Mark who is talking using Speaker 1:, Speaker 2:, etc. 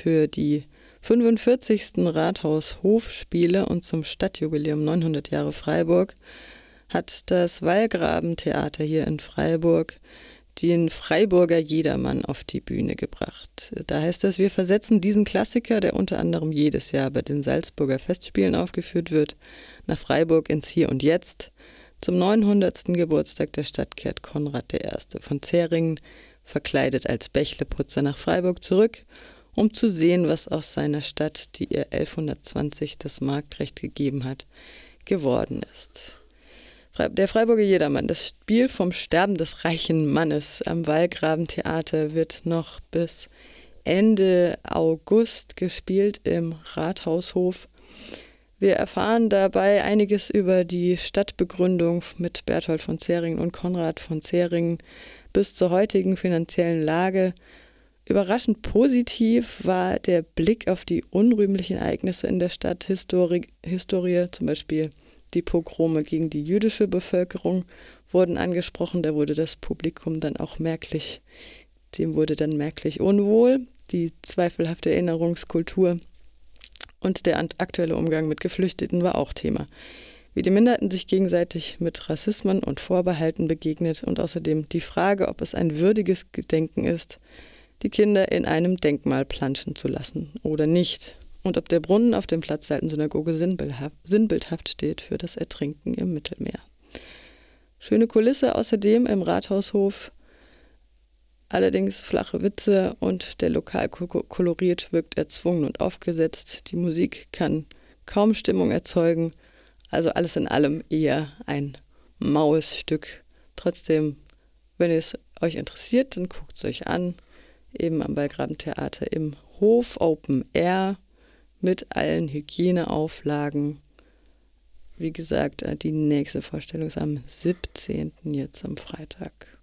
Speaker 1: für die 45. Rathaus-Hofspiele und zum Stadtjubiläum 900 Jahre Freiburg hat das Wallgraben-Theater hier in Freiburg den Freiburger Jedermann auf die Bühne gebracht. Da heißt es, wir versetzen diesen Klassiker, der unter anderem jedes Jahr bei den Salzburger Festspielen aufgeführt wird, nach Freiburg ins Hier und Jetzt. Zum 900. Geburtstag der Stadt kehrt Konrad I. von Zähringen, verkleidet als Bächleputzer nach Freiburg zurück, um zu sehen, was aus seiner Stadt, die ihr 1120 das Marktrecht gegeben hat, geworden ist. Der Freiburger Jedermann, das Spiel vom Sterben des reichen Mannes am Wallgrabentheater wird noch bis Ende August gespielt im Rathaushof. Wir erfahren dabei einiges über die Stadtbegründung mit Berthold von Zeringen und Konrad von Zeringen bis zur heutigen finanziellen Lage. Überraschend positiv war der Blick auf die unrühmlichen Ereignisse in der Stadthistorie, Historie, zum Beispiel die Pogrome gegen die jüdische Bevölkerung wurden angesprochen. Da wurde das Publikum dann auch merklich, dem wurde dann merklich unwohl. Die zweifelhafte Erinnerungskultur und der aktuelle Umgang mit Geflüchteten war auch Thema. Wie die Minderheiten sich gegenseitig mit Rassismen und Vorbehalten begegnet und außerdem die Frage, ob es ein würdiges Gedenken ist, die Kinder in einem Denkmal planschen zu lassen oder nicht und ob der Brunnen auf dem Platz der alten Synagoge sinnbildhaft, steht für das Ertrinken im Mittelmeer. Schöne Kulisse außerdem im Rathaushof, allerdings flache Witze und der Lokal koloriert wirkt erzwungen und aufgesetzt. Die Musik kann kaum Stimmung erzeugen, also alles in allem eher ein maues Stück. Trotzdem, wenn es euch interessiert, dann guckt es euch an. Eben am Belgraden Theater im Hof Open Air mit allen Hygieneauflagen. Wie gesagt, äh, die nächste Vorstellung ist am 17. jetzt am Freitag.